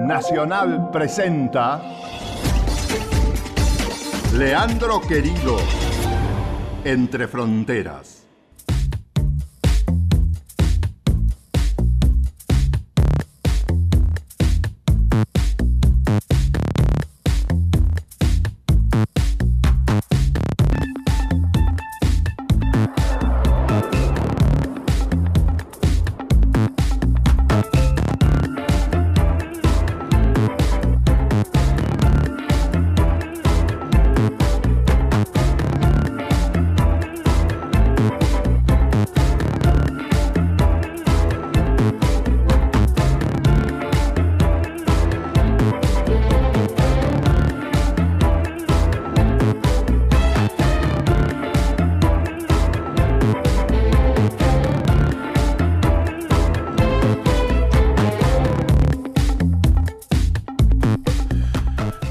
Nacional presenta Leandro Querido, Entre Fronteras.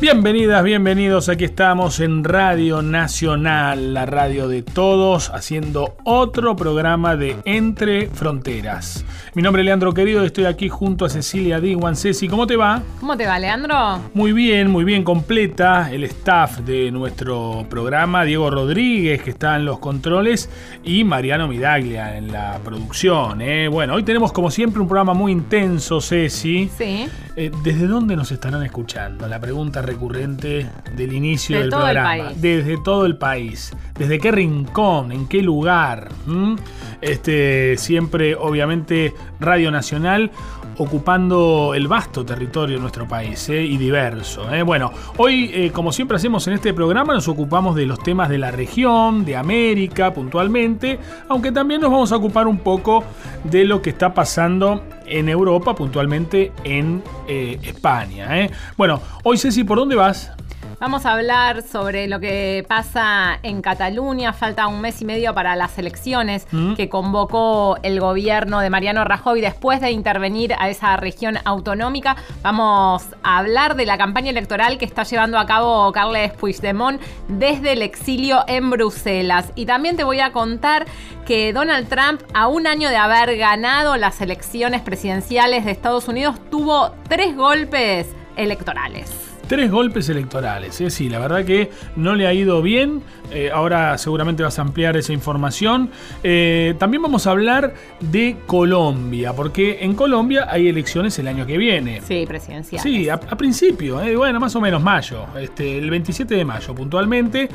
Bienvenidas, bienvenidos. Aquí estamos en Radio Nacional, la radio de todos, haciendo otro programa de Entre Fronteras. Mi nombre es Leandro Querido y estoy aquí junto a Cecilia Diwan. Ceci, ¿cómo te va? ¿Cómo te va, Leandro? Muy bien, muy bien, completa el staff de nuestro programa. Diego Rodríguez, que está en los controles, y Mariano Midaglia en la producción. ¿eh? Bueno, hoy tenemos como siempre un programa muy intenso, Ceci. Sí. Eh, ¿Desde dónde nos estarán escuchando? La pregunta recurrente del inicio De del programa. Desde todo el país. ¿Desde qué rincón? ¿En qué lugar? ¿Mm? Este, siempre, obviamente, Radio Nacional ocupando el vasto territorio de nuestro país ¿eh? y diverso. ¿eh? Bueno, hoy, eh, como siempre hacemos en este programa, nos ocupamos de los temas de la región, de América puntualmente, aunque también nos vamos a ocupar un poco de lo que está pasando en Europa, puntualmente en eh, España. ¿eh? Bueno, hoy Ceci, ¿por dónde vas? Vamos a hablar sobre lo que pasa en Cataluña. Falta un mes y medio para las elecciones Mm. que convocó el gobierno de Mariano Rajoy después de intervenir a esa región autonómica. Vamos a hablar de la campaña electoral que está llevando a cabo Carles Puigdemont desde el exilio en Bruselas. Y también te voy a contar que Donald Trump, a un año de haber ganado las elecciones presidenciales de Estados Unidos, tuvo tres golpes electorales. Tres golpes electorales, ¿eh? sí, la verdad que no le ha ido bien. Eh, ahora seguramente vas a ampliar esa información. Eh, también vamos a hablar de Colombia, porque en Colombia hay elecciones el año que viene. Sí, presidencial. Sí, a, a principio, eh, bueno, más o menos mayo, este, el 27 de mayo puntualmente.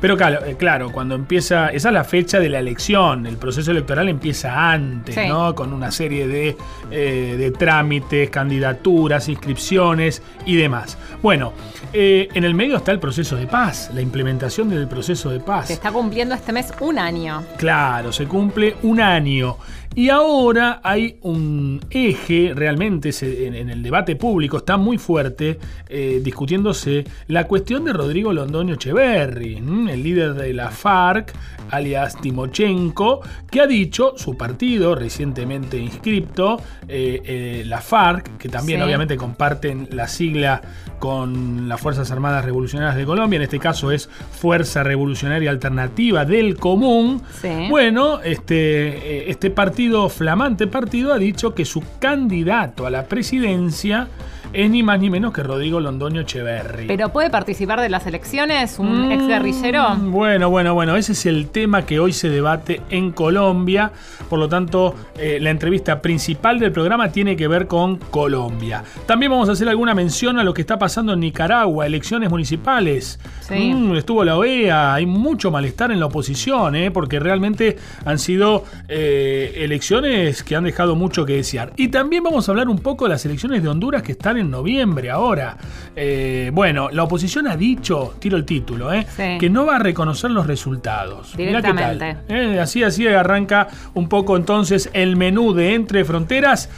Pero claro, claro, cuando empieza, esa es la fecha de la elección, el proceso electoral empieza antes, Sí. ¿no? Con una serie de, de trámites, candidaturas, inscripciones y demás. Bueno, en el medio está el proceso de paz, la implementación del proceso de paz. Se está cumpliendo este mes un año. Claro, se cumple un año. Y ahora hay un eje, realmente se- en, en el debate público está muy fuerte, eh, discutiéndose la cuestión de Rodrigo Londoño Echeverry, ¿m? el líder de la FARC, alias Timochenko, que ha dicho su partido, recientemente inscripto, eh, eh, la FARC, que también Sí. obviamente comparten la sigla con las Fuerzas Armadas Revolucionarias de Colombia, en este caso es Fuerza Revolucionaria Alternativa del Común. Sí. Bueno, este, este partido, flamante partido, ha dicho que su candidato a la presidencia es ni más ni menos que Rodrigo Londoño Echeverry. ¿Pero puede participar de las elecciones un Mm, ex guerrillero? Bueno, bueno, bueno, ese es el tema que hoy se debate en Colombia. Por lo tanto, eh, la entrevista principal del programa tiene que ver con Colombia. También vamos a hacer alguna mención a lo que está pasando en Nicaragua, elecciones municipales. Sí. Mm, estuvo la OEA, hay mucho malestar en la oposición, eh, porque realmente han sido eh, elecciones que han dejado mucho que desear. Y también vamos a hablar un poco de las elecciones de Honduras que están en noviembre ahora. Eh, bueno, la oposición ha dicho, tiro el título, eh, Sí. que no va a reconocer los resultados. Mirá qué tal. Directamente. Eh, así, así arranca un poco entonces el menú de Entre Fronteras.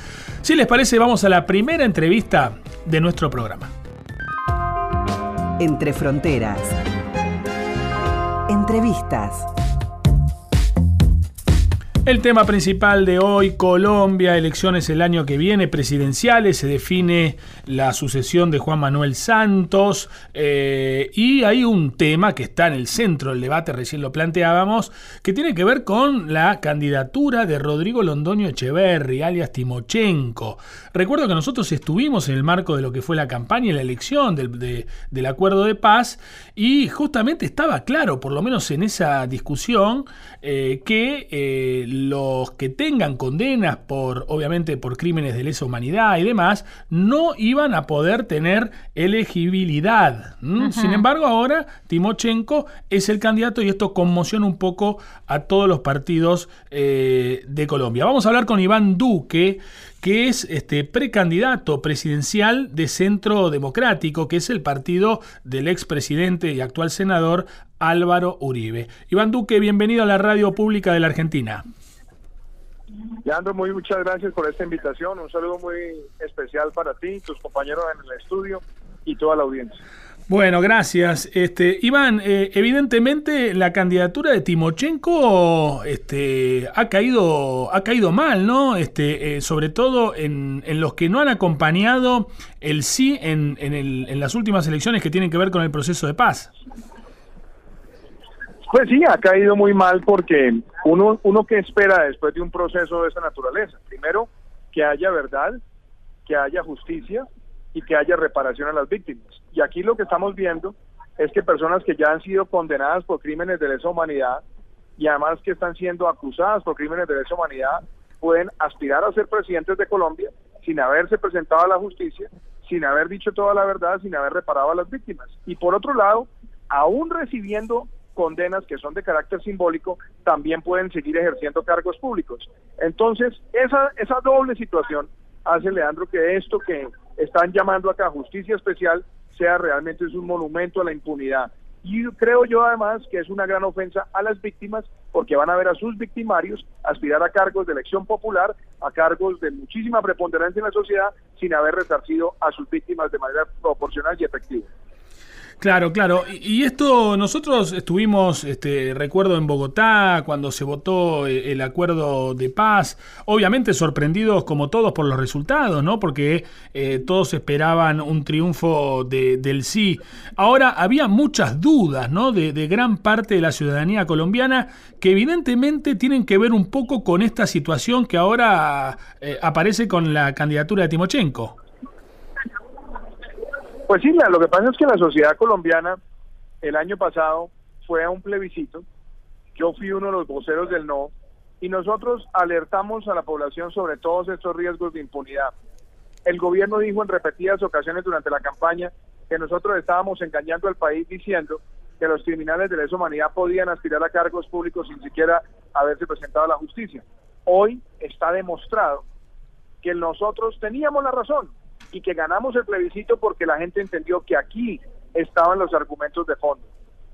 Si les parece, vamos a la primera entrevista de nuestro programa. Entre fronteras. Entrevistas. El tema principal de hoy, Colombia, elecciones el año que viene, presidenciales, se define la sucesión de Juan Manuel Santos eh, y hay un tema que está en el centro del debate, recién lo planteábamos, que tiene que ver con la candidatura de Rodrigo Londoño Echeverri, alias Timochenko. Recuerdo que nosotros estuvimos en el marco de lo que fue la campaña y la elección del, del acuerdo de paz y justamente estaba claro, por lo menos en esa discusión, eh, que eh, los que tengan condenas por, obviamente, por crímenes de lesa humanidad y demás, no iban a poder tener elegibilidad. Sin embargo, ahora Timochenko es el candidato y esto conmociona un poco a todos los partidos eh, de Colombia. Vamos a hablar con Iván Duque, que es este precandidato presidencial de Centro Democrático, que es el partido del expresidente y actual senador Álvaro Uribe. Iván Duque, bienvenido a la radio pública de la Argentina. Leandro, muy muchas gracias por esta invitación. Un saludo muy especial para ti, tus compañeros en el estudio y toda la audiencia. Bueno, gracias. Este, Iván, eh, evidentemente la candidatura de Timochenko este, ha, caído, ha caído mal, ¿no? Este, eh, sobre todo en, en, los que no han acompañado el sí en, en, el, en las últimas elecciones que tienen que ver con el proceso de paz. Pues sí, ha caído muy mal porque uno, uno que espera después de un proceso de esa naturaleza, primero que haya verdad, que haya justicia y que haya reparación a las víctimas. Y aquí lo que estamos viendo es que personas que ya han sido condenadas por crímenes de lesa humanidad y además que están siendo acusadas por crímenes de lesa humanidad pueden aspirar a ser presidentes de Colombia sin haberse presentado a la justicia, sin haber dicho toda la verdad, sin haber reparado a las víctimas. Y por otro lado, aún recibiendo condenas que son de carácter simbólico también pueden seguir ejerciendo cargos públicos. Entonces, esa, esa doble situación hace, Leandro, que esto que están llamando acá justicia especial sea realmente un monumento a la impunidad. Y creo yo además que es una gran ofensa a las víctimas porque van a ver a sus victimarios aspirar a cargos de elección popular, a cargos de muchísima preponderancia en la sociedad sin haber resarcido a sus víctimas de manera proporcional y efectiva. Claro, claro. Y esto nosotros estuvimos, este, recuerdo en Bogotá, cuando se votó eh, el acuerdo de paz, obviamente sorprendidos como todos por los resultados, ¿no? Porque eh, todos esperaban un triunfo de, del sí. Ahora había muchas dudas, ¿no? De, de, gran parte de la ciudadanía colombiana que evidentemente tienen que ver un poco con esta situación que ahora eh, aparece con la candidatura de Timochenko. Pues sí, lo que pasa es que la sociedad colombiana el año pasado fue a un plebiscito, yo fui uno de los voceros del no, y nosotros alertamos a la población sobre todos estos riesgos de impunidad. El gobierno dijo en repetidas ocasiones durante la campaña que nosotros estábamos engañando al país diciendo que los criminales de lesa humanidad podían aspirar a cargos públicos sin siquiera haberse presentado a la justicia. Hoy está demostrado que nosotros teníamos la razón y que ganamos el plebiscito porque la gente entendió que aquí estaban los argumentos de fondo.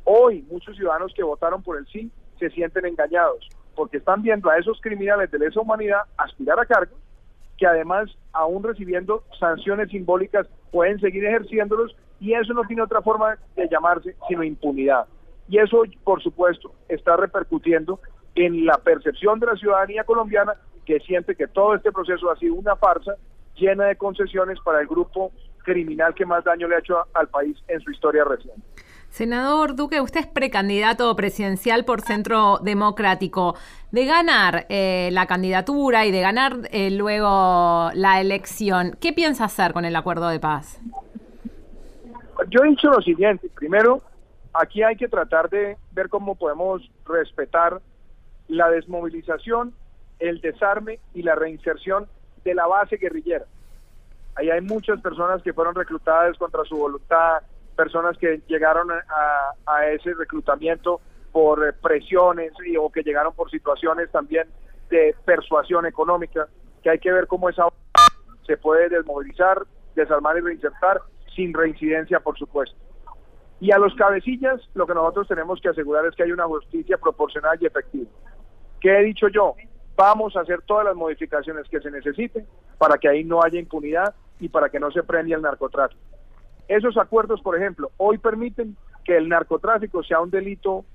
Hoy muchos ciudadanos que votaron por el sí se sienten engañados porque están viendo a esos criminales de lesa humanidad aspirar a cargos que además aún recibiendo sanciones simbólicas pueden seguir ejerciéndolos y eso no tiene otra forma de llamarse sino impunidad. Y eso, por supuesto, está repercutiendo en la percepción de la ciudadanía colombiana que siente que todo este proceso ha sido una farsa llena de concesiones para el grupo criminal que más daño le ha hecho al país en su historia reciente. Senador Duque, usted es precandidato presidencial por Centro Democrático. De ganar eh, la candidatura y de ganar eh, luego la elección, ¿qué piensa hacer con el acuerdo de paz? Yo he dicho lo siguiente. Primero, aquí hay que tratar de ver cómo podemos respetar la desmovilización, el desarme y la reinserción de la base guerrillera. Ahí hay muchas personas que fueron reclutadas contra su voluntad, personas que llegaron a, ese reclutamiento por eh, presiones o que llegaron por situaciones también de persuasión económica, que hay que ver cómo esa se puede desmovilizar, desarmar y reinsertar sin reincidencia, por supuesto. Y a los cabecillas, lo que nosotros tenemos que asegurar es que hay una justicia proporcional y efectiva. ¿Qué he dicho yo? Vamos a hacer todas las modificaciones que se necesiten para que ahí no haya impunidad y para que no se premie el narcotráfico. Esos acuerdos, por ejemplo, hoy permiten que el narcotráfico sea un delito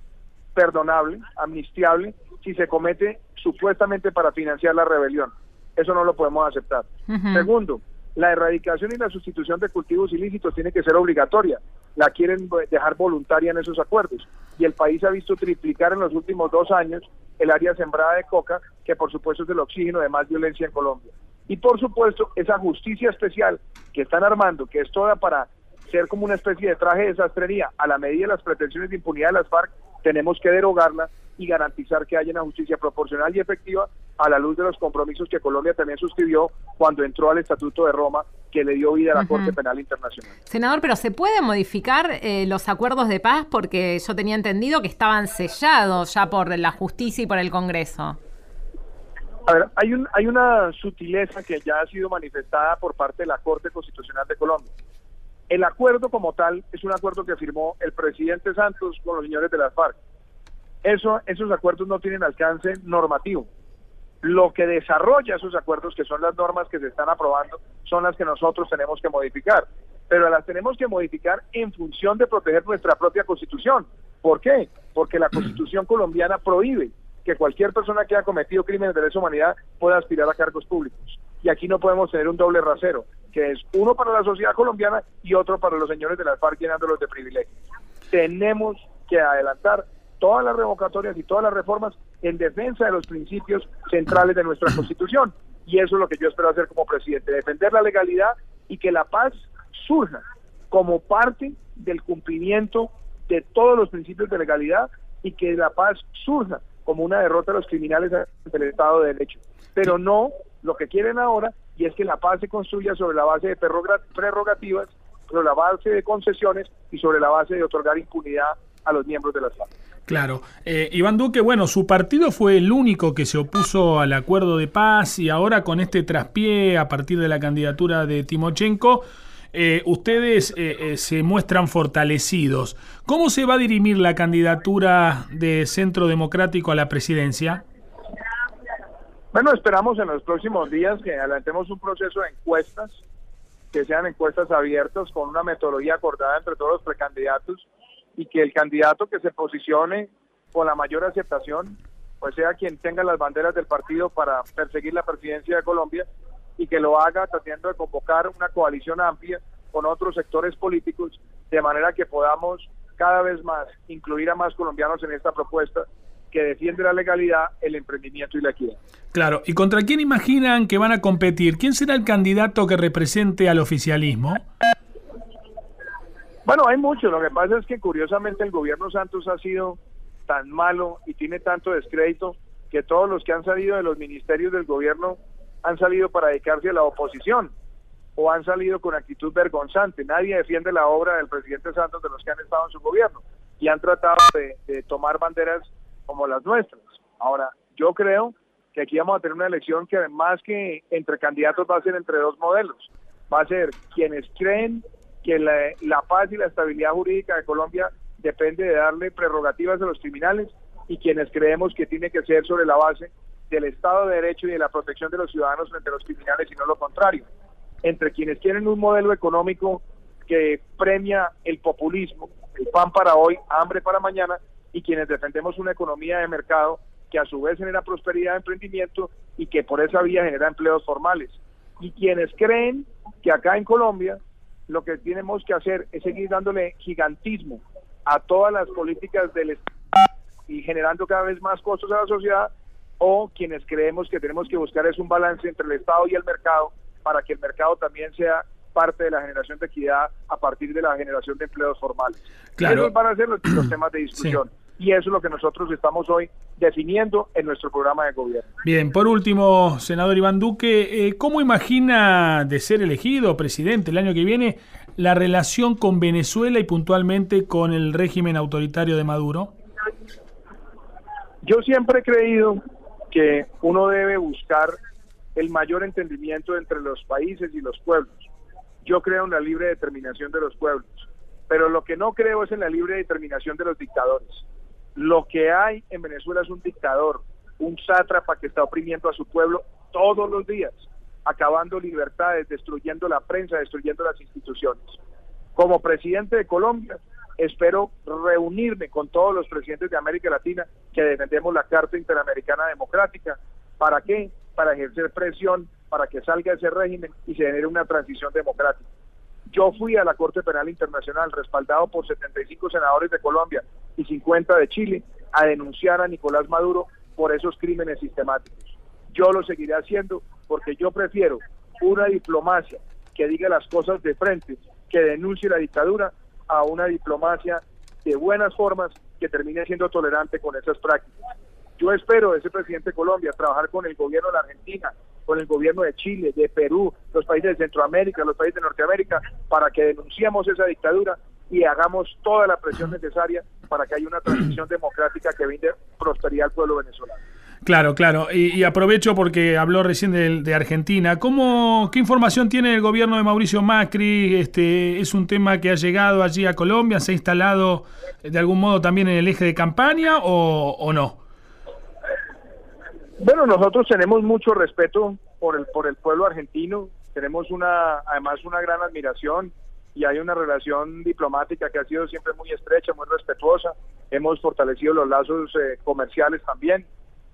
perdonable, amnistiable, si se comete supuestamente para financiar la rebelión. Eso no lo podemos aceptar. Segundo, la erradicación y la sustitución de cultivos ilícitos tiene que ser obligatoria. La quieren dejar voluntaria en esos acuerdos. Y el país ha visto triplicar en los últimos dos años el área sembrada de coca, que por supuesto es el oxígeno de más violencia en Colombia. Y por supuesto, esa justicia especial que están armando, que es toda para ser como una especie de traje de sastrería a la medida de las pretensiones de impunidad de las FARC, tenemos que derogarla y garantizar que haya una justicia proporcional y efectiva a la luz de los compromisos que Colombia también suscribió cuando entró al Estatuto de Roma que le dio vida a la Corte Penal Internacional. Senador, pero ¿se pueden modificar eh, los acuerdos de paz? Porque yo tenía entendido que estaban sellados ya por la justicia y por el Congreso. A ver, hay, un, hay una sutileza que ya ha sido manifestada por parte de la Corte Constitucional de Colombia. El acuerdo como tal es un acuerdo que firmó el presidente Santos con los señores de las FARC. Eso, esos acuerdos no tienen alcance normativo. Lo que desarrolla esos acuerdos, que son las normas que se están aprobando, son las que nosotros tenemos que modificar. Pero las tenemos que modificar en función de proteger nuestra propia constitución. ¿Por qué? Porque la constitución colombiana prohíbe que cualquier persona que haya cometido crímenes de lesa humanidad pueda aspirar a cargos públicos. Y aquí no podemos tener un doble rasero que es uno para la sociedad colombiana y otro para los señores de la FARC llenándolos de privilegios. Tenemos que adelantar todas las revocatorias y todas las reformas en defensa de los principios centrales de nuestra Constitución. Y eso es lo que yo espero hacer como presidente, defender la legalidad y que la paz surja como parte del cumplimiento de todos los principios de legalidad y que la paz surja como una derrota de los criminales ante el Estado de Derecho. Pero no lo que quieren ahora y es que la paz se construya sobre la base de prerrogativas, sobre la base de concesiones y sobre la base de otorgar impunidad a los miembros de la FARC. Claro. Eh, Iván Duque, bueno, su partido fue el único que se opuso al acuerdo de paz y ahora con este traspié a partir de la candidatura de Timochenko, eh, ustedes eh, se muestran fortalecidos. ¿Cómo se va a dirimir la candidatura de Centro Democrático a la presidencia? Bueno, esperamos en los próximos días que adelantemos un proceso de encuestas, que sean encuestas abiertas con una metodología acordada entre todos los precandidatos y que el candidato que se posicione con la mayor aceptación, pues sea quien tenga las banderas del partido para perseguir la presidencia de Colombia y que lo haga tratando de convocar una coalición amplia con otros sectores políticos de manera que podamos cada vez más incluir a más colombianos en esta propuesta que defiende la legalidad, el emprendimiento y la equidad. Claro, ¿y contra quién imaginan que van a competir? ¿Quién será el candidato que represente al oficialismo? Bueno, hay muchos. Lo que pasa es que curiosamente el gobierno Santos ha sido tan malo y tiene tanto descrédito que todos los que han salido de los ministerios del gobierno han salido para dedicarse a la oposición o han salido con actitud vergonzante. Nadie defiende la obra del presidente Santos de los que han estado en su gobierno y han tratado de, de tomar banderas como las nuestras. Ahora, yo creo que aquí vamos a tener una elección que además que entre candidatos va a ser entre dos modelos. Va a ser quienes creen que la, paz y la estabilidad jurídica de Colombia depende de darle prerrogativas a los criminales y quienes creemos que tiene que ser sobre la base del Estado de Derecho y de la protección de los ciudadanos frente a los criminales y no lo contrario. Entre quienes quieren un modelo económico que premia el populismo, el pan para hoy, hambre para mañana, y quienes defendemos una economía de mercado que a su vez genera prosperidad de emprendimiento y que por esa vía genera empleos formales. Y quienes creen que acá en Colombia lo que tenemos que hacer es seguir dándole gigantismo a todas las políticas del Estado y generando cada vez más costos a la sociedad, o quienes creemos que tenemos que buscar es un balance entre el Estado y el mercado para que el mercado también sea parte de la generación de equidad a partir de la generación de empleos formales. Claro. Esos van a ser los, temas de discusión y eso es lo que nosotros estamos hoy definiendo en nuestro programa de gobierno. Bien, por último, senador Iván Duque, eh, ¿cómo imagina de ser elegido presidente el año que viene la relación con Venezuela y puntualmente con el régimen autoritario de Maduro? Yo siempre he creído que uno debe buscar el mayor entendimiento entre los países y los pueblos. Yo creo en la libre determinación de los pueblos, pero lo que no creo es en la libre determinación de los dictadores. Lo que hay en Venezuela es un dictador, un sátrapa que está oprimiendo a su pueblo todos los días, acabando libertades, destruyendo la prensa, destruyendo las instituciones. Como presidente de Colombia, espero reunirme con todos los presidentes de América Latina que defendemos la Carta Interamericana Democrática. ¿Para qué? Para ejercer presión, para que salga ese régimen y se genere una transición democrática. Yo fui a la Corte Penal Internacional, respaldado por 75 senadores de Colombia y 50 de Chile, a denunciar a Nicolás Maduro por esos crímenes sistemáticos. Yo lo seguiré haciendo porque yo prefiero una diplomacia que diga las cosas de frente, que denuncie la dictadura, a una diplomacia de buenas formas que termine siendo tolerante con esas prácticas. Yo espero de ese presidente de Colombia trabajar con el gobierno de la Argentina, con el gobierno de Chile, de Perú, los países de Centroamérica, los países de Norteamérica, para que denunciemos esa dictadura y hagamos toda la presión necesaria para que haya una transición democrática que brinde prosperidad al pueblo venezolano. Claro, claro. Y, aprovecho porque habló recién de, Argentina. ¿Cómo, ¿Qué información tiene el gobierno de Mauricio Macri? Este, ¿Es un tema que ha llegado allí a Colombia? ¿Se ha instalado de algún modo también en el eje de campaña o, o no? Bueno, nosotros tenemos mucho respeto por el, por el pueblo argentino. Tenemos una, además una gran admiración y hay una relación diplomática que ha sido siempre muy estrecha, muy respetuosa. Hemos fortalecido los lazos eh, comerciales también.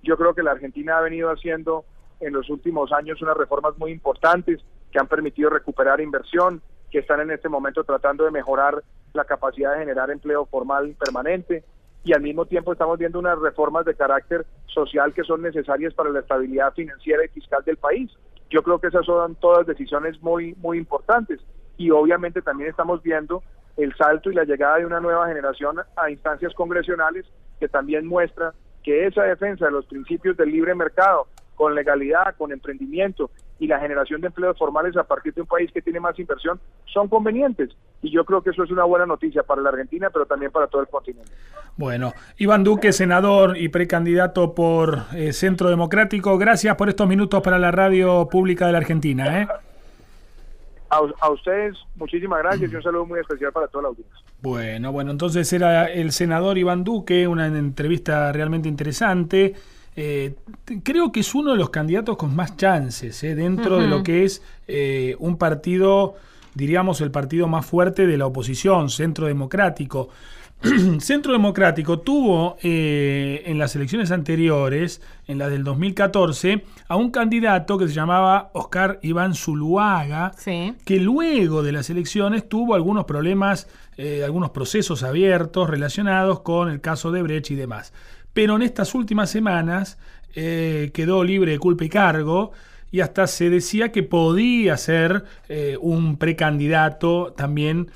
Yo creo que la Argentina ha venido haciendo en los últimos años unas reformas muy importantes que han permitido recuperar inversión, que están en este momento tratando de mejorar la capacidad de generar empleo formal permanente y al mismo tiempo estamos viendo unas reformas de carácter social que son necesarias para la estabilidad financiera y fiscal del país. Yo creo que esas son todas decisiones muy muy importantes y obviamente también estamos viendo el salto y la llegada de una nueva generación a instancias congresionales que también muestra que esa defensa de los principios del libre mercado, con legalidad, con emprendimiento y la generación de empleos formales a partir de un país que tiene más inversión, son convenientes. Y yo creo que eso es una buena noticia para la Argentina, pero también para todo el continente. Bueno, Iván Duque, senador y precandidato por eh, Centro Democrático, gracias por estos minutos para la radio pública de la Argentina. ¿eh? A, ustedes, muchísimas gracias y un saludo muy especial para toda la audiencia. Bueno, bueno, entonces era el senador Iván Duque, una entrevista realmente interesante. Eh, creo que es uno de los candidatos con más chances eh, dentro de lo que es eh, un partido, diríamos, el partido más fuerte de la oposición, Centro Democrático. Centro Democrático tuvo eh, en las elecciones anteriores, en las del 2014, a un candidato que se llamaba Oscar Iván Zuluaga, que luego de las elecciones tuvo algunos problemas, eh, algunos procesos abiertos relacionados con el caso de Brecht y demás. Pero en estas últimas semanas eh, quedó libre de culpa y cargo y hasta se decía que podía ser un precandidato también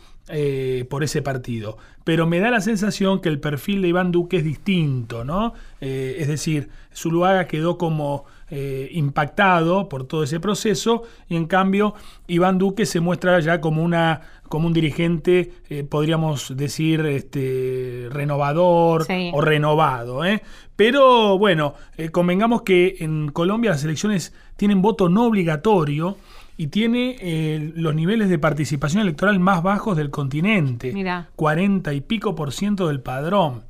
por ese partido pero me da la sensación que el perfil de Iván Duque es distinto, ¿no? Eh, es decir, Zuluaga quedó como eh, impactado por todo ese proceso y en cambio Iván Duque se muestra ya como una como un dirigente, eh, podríamos decir, este, renovador o renovado. Pero bueno, convengamos que en Colombia las elecciones tienen voto no obligatorio y tiene eh, los niveles de participación electoral más bajos del continente. Mira. 40 y pico por ciento del padrón.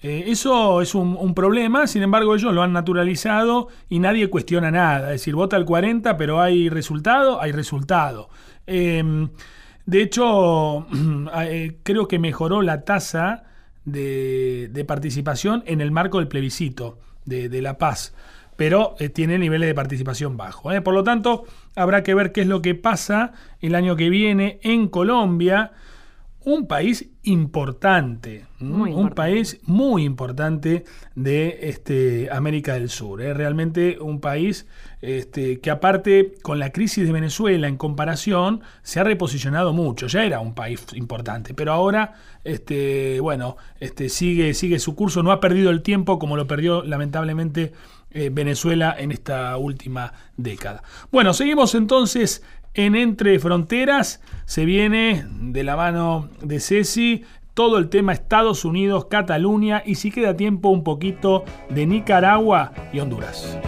Eh, eso es un, problema, sin embargo ellos lo han naturalizado y nadie cuestiona nada. Es decir, vota el 40, pero hay resultado, hay resultado. Em, de hecho, eh, creo que mejoró la tasa de, participación en el marco del plebiscito de, de La Paz pero tiene niveles de participación bajos. Por lo tanto, habrá que ver qué es lo que pasa el año que viene en Colombia, un país importante, un país muy importante de este, América del Sur. ¿eh? Realmente un país este, que aparte con la crisis de Venezuela en comparación se ha reposicionado mucho. Ya era un país importante, pero ahora este, bueno, este, sigue, sigue su curso, no ha perdido el tiempo como lo perdió lamentablemente eh, Venezuela en esta última década. Bueno, seguimos entonces en Entre Fronteras. Se viene de la mano de Ceci todo el tema Estados Unidos, Cataluña y si queda tiempo un poquito de Nicaragua y Honduras.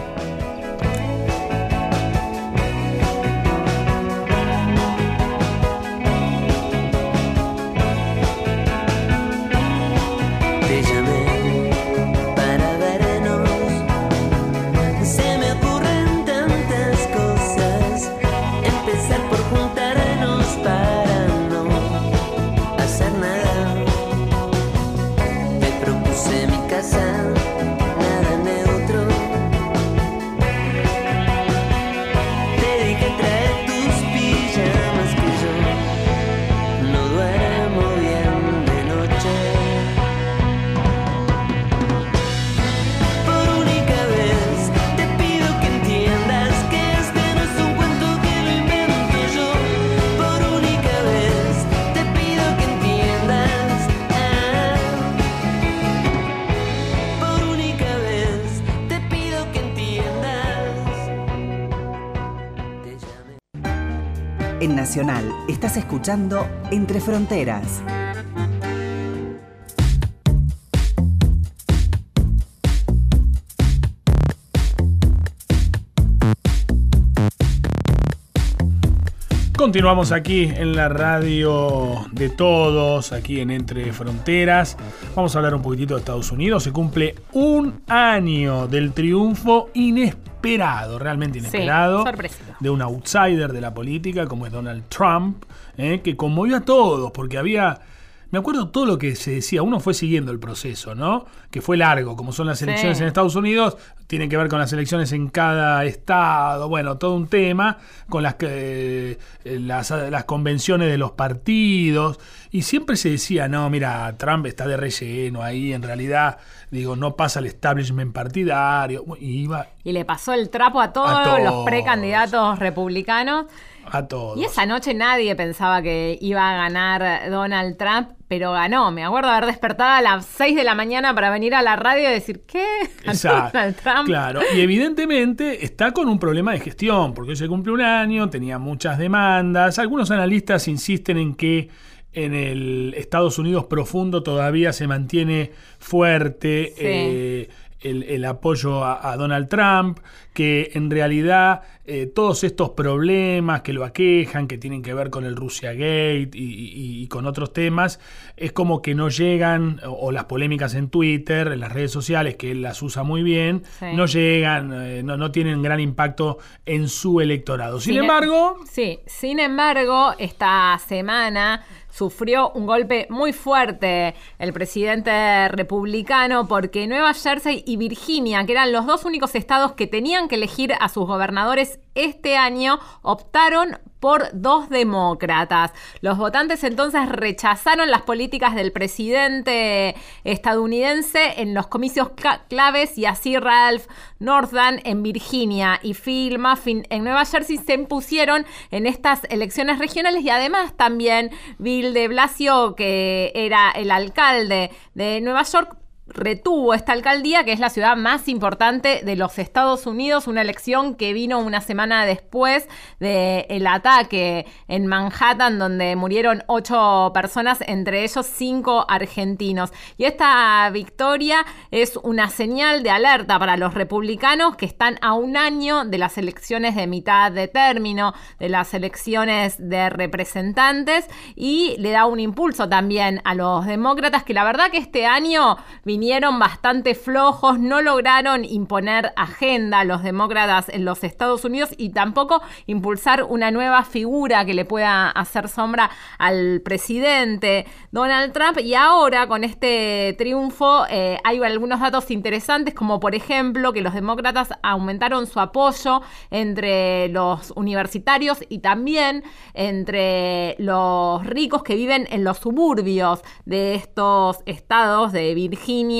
Estás escuchando Entre Fronteras. Continuamos aquí en la radio de todos, aquí en Entre Fronteras. Vamos a hablar un poquitito de Estados Unidos. Se cumple un año del triunfo inesperado, realmente inesperado, de un outsider de la política como es Donald Trump, eh, que conmovió a todos porque había me acuerdo todo lo que se decía, uno fue siguiendo el proceso, ¿no? Que fue largo, como son las elecciones en Estados Unidos, tiene que ver con las elecciones en cada estado, bueno, todo un tema, con las, eh, las, las convenciones de los partidos, y siempre se decía, no, mira, Trump está de relleno ahí, en realidad, digo, no pasa el establishment partidario, y iba... Y le pasó el trapo a todos. los precandidatos republicanos. A todos. Y esa noche nadie pensaba que iba a ganar Donald Trump, pero ganó. Me acuerdo haber despertado a las 6 de la mañana para venir a la radio y decir, ¿qué? Donald Trump. Claro, y evidentemente está con un problema de gestión, porque hoy se cumple un año, tenía muchas demandas. Algunos analistas insisten en que en el Estados Unidos profundo todavía se mantiene fuerte. Eh, el, apoyo a, Donald Trump, que en realidad eh, todos estos problemas que lo aquejan, que tienen que ver con el Russia Gate y, con otros temas, es como que no llegan, o, las polémicas en Twitter, en las redes sociales, que él las usa muy bien, no llegan, eh, no, no, tienen gran impacto en su electorado. Sin, sin embargo... Sí, sin embargo, esta semana sufrió un golpe muy fuerte el presidente republicano porque Nueva Jersey y Virginia, que eran los dos únicos estados que tenían que elegir a sus gobernadores este año, optaron por dos demócratas. Los votantes entonces rechazaron las políticas del presidente estadounidense en los comicios claves y así Ralph Northam en Virginia y Phil Muffin en Nueva Jersey se impusieron en estas elecciones regionales y además también Bill de Blasio, que era el alcalde de Nueva York, retuvo esta alcaldía, que es la ciudad más importante de los Estados Unidos, una elección que vino una semana después del ataque en Manhattan, donde murieron ocho personas, entre ellos cinco argentinos. Y esta victoria es una señal de alerta para los republicanos que están a un año de las elecciones de mitad de término, de las elecciones de representantes, y le da un impulso también a los demócratas, que la verdad que este año vinieron vinieron bastante flojos, no lograron imponer agenda a los demócratas en los Estados Unidos y tampoco impulsar una nueva figura que le pueda hacer sombra al presidente Donald Trump. Y ahora con este triunfo eh, hay algunos datos interesantes, como por ejemplo que los demócratas aumentaron su apoyo entre los universitarios y también entre los ricos que viven en los suburbios de estos estados de Virginia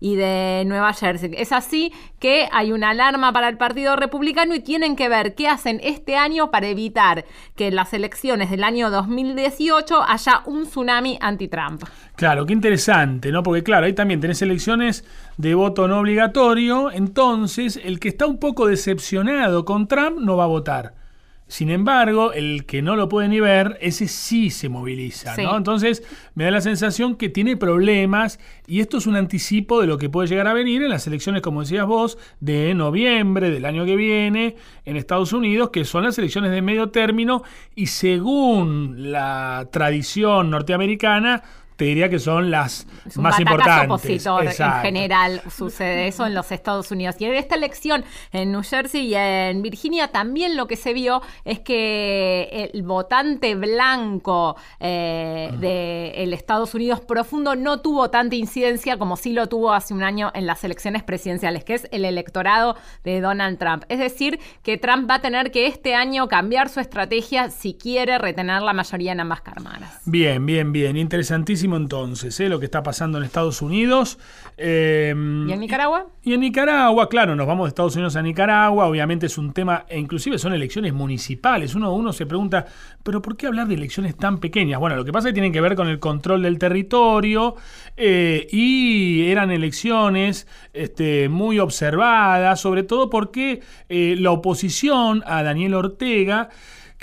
y de Nueva Jersey. Es así que hay una alarma para el Partido Republicano y tienen que ver qué hacen este año para evitar que en las elecciones del año 2018 haya un tsunami anti-Trump. Claro, qué interesante, ¿no? Porque claro, ahí también tenés elecciones de voto no obligatorio, entonces el que está un poco decepcionado con Trump no va a votar. Sin embargo, el que no lo puede ni ver, ese sí se moviliza, ¿no? Entonces, me da la sensación que tiene problemas y esto es un anticipo de lo que puede llegar a venir en las elecciones, como decías vos, de noviembre del año que viene en Estados Unidos, que son las elecciones de medio término y según la tradición norteamericana, te diría que son las más importantes. opositor en general sucede eso en los Estados Unidos. Y en esta elección en New Jersey y en Virginia también lo que se vio es que el votante blanco eh, del Estados Unidos profundo no tuvo tanta incidencia como sí lo tuvo hace un año en las elecciones presidenciales, que es el electorado de Donald Trump. Es decir, que Trump va a tener que este año cambiar su estrategia si quiere retener la mayoría en ambas cámaras. Bien, bien, bien. Interesantísimo entonces, ¿eh? lo que está pasando en Estados Unidos. Em, ¿Y en Nicaragua? Y en Nicaragua, claro, nos vamos de Estados Unidos a Nicaragua, obviamente es un tema, e inclusive son elecciones municipales. Uno, uno se pregunta, ¿pero por qué hablar de elecciones tan pequeñas? Bueno, lo que pasa es que tienen que ver con el control del territorio eh, y eran elecciones este, muy observadas, sobre todo porque eh, la oposición a Daniel Ortega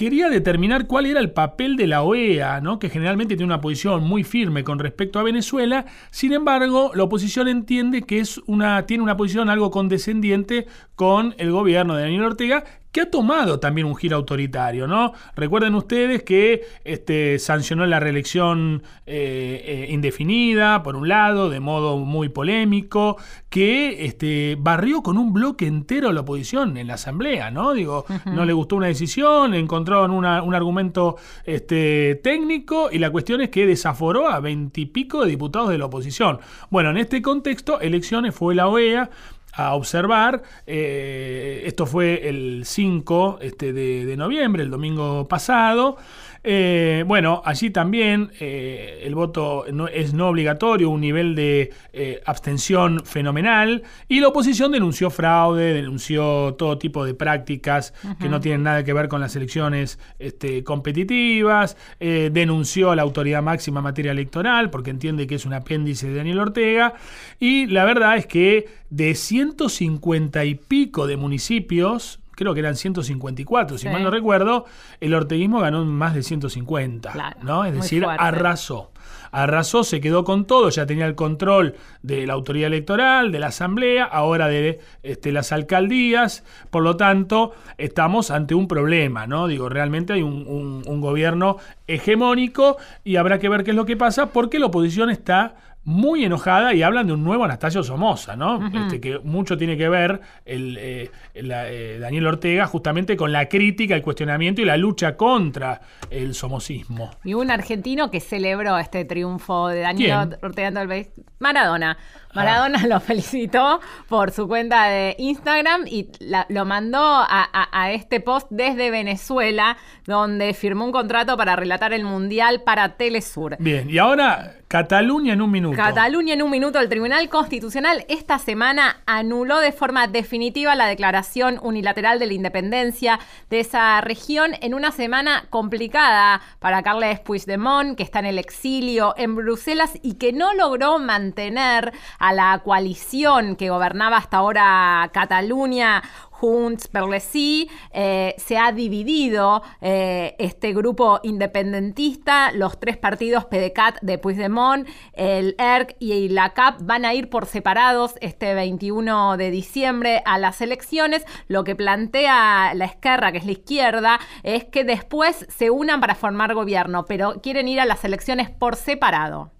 quería determinar cuál era el papel de la OEA, ¿no? que generalmente tiene una posición muy firme con respecto a Venezuela. Sin embargo, la oposición entiende que es una, tiene una posición algo condescendiente con el gobierno de Daniel Ortega, que ha tomado también un giro autoritario, ¿no? Recuerden ustedes que este, sancionó la reelección eh, eh, indefinida, por un lado, de modo muy polémico, que este, barrió con un bloque entero la oposición en la Asamblea, ¿no? Digo, no le gustó una decisión, encontró un argumento este, técnico y la cuestión es que desaforó a veintipico de diputados de la oposición. Bueno, en este contexto, elecciones fue la OEA a observar. Eh, esto fue el 5 este, de, noviembre, el domingo pasado. Eh, bueno, allí también eh, el voto no, es no obligatorio, un nivel de abstención fenomenal. Y la oposición denunció fraude, denunció todo tipo de prácticas que no tienen nada que ver con las elecciones este, competitivas. denunció a la autoridad máxima en materia electoral porque entiende que es un apéndice de Daniel Ortega. Y la verdad es que de 150 y pico de municipios, creo que eran 154, si mal no recuerdo, el orteguismo ganó más de 150, ¿no? Es decir, arrasó. Arrasó, se quedó con todo, ya tenía el control de la autoridad electoral, de la asamblea, ahora de este, las alcaldías, por lo tanto, estamos ante un problema, ¿no? Digo, realmente hay un, un gobierno hegemónico y habrá que ver qué es lo que pasa porque la oposición está muy enojada y hablan de un nuevo Anastasio Somoza, ¿no? este, que mucho tiene que ver el, eh, eh, Daniel Ortega justamente con la crítica, el cuestionamiento y la lucha contra el somocismo. Y un argentino que celebró este triunfo de Daniel Ortega en el Maradona. Maradona ah. lo felicitó por su cuenta de Instagram y lo mandó a, este post desde Venezuela, donde firmó un contrato para relatar el Mundial para Telesur. Bien, y ahora Cataluña en un minuto. Cataluña en un minuto. El Tribunal Constitucional esta semana anuló de forma definitiva la declaración unilateral de la independencia de esa región en una semana complicada para Carles Puigdemont, que está en el exilio en Bruselas y que no logró mantener a la coalición que gobernaba hasta ahora Cataluña Junts per eh, se ha dividido eh, este grupo independentista, los tres partidos PDCAT de Puigdemont, el ERC y la CAP van a ir por separados este 21 de diciembre a las elecciones. Lo que plantea la Esquerra, que es la izquierda, es que después se unan para formar gobierno, pero quieren ir a las elecciones por separado.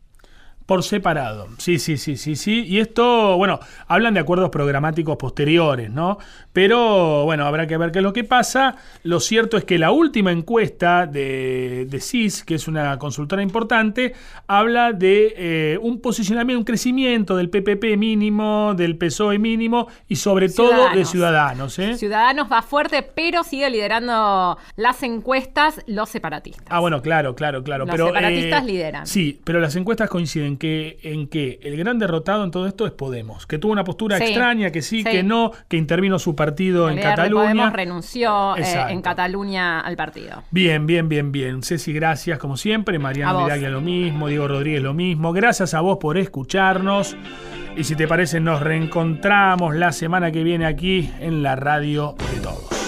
Por separado, sí, sí, sí, sí, sí. Y esto, bueno, hablan de acuerdos programáticos posteriores, ¿no? Pero, bueno, habrá que ver qué es lo que pasa. Lo cierto es que la última encuesta de, de CIS, que es una consultora importante, habla de eh, un posicionamiento, un crecimiento del PPP mínimo, del PSOE mínimo y sobre todo de Ciudadanos. ¿eh? Ciudadanos va fuerte, pero sigue liderando las encuestas los separatistas. Ah, bueno, claro, claro, claro. Los pero, separatistas eh, lideran. Sí, pero las encuestas coinciden que, en que el gran derrotado en todo esto es Podemos, que tuvo una postura extraña, que sí, que no, que intervino su partido en Cataluña. Podemos renunció eh, en Cataluña al partido. Bien, bien, bien, bien. Ceci, gracias como siempre. Mariana Vidal lo mismo, Diego Rodríguez lo mismo. Gracias a vos por escucharnos. Y si te parece, nos reencontramos la semana que viene aquí en la radio de todos.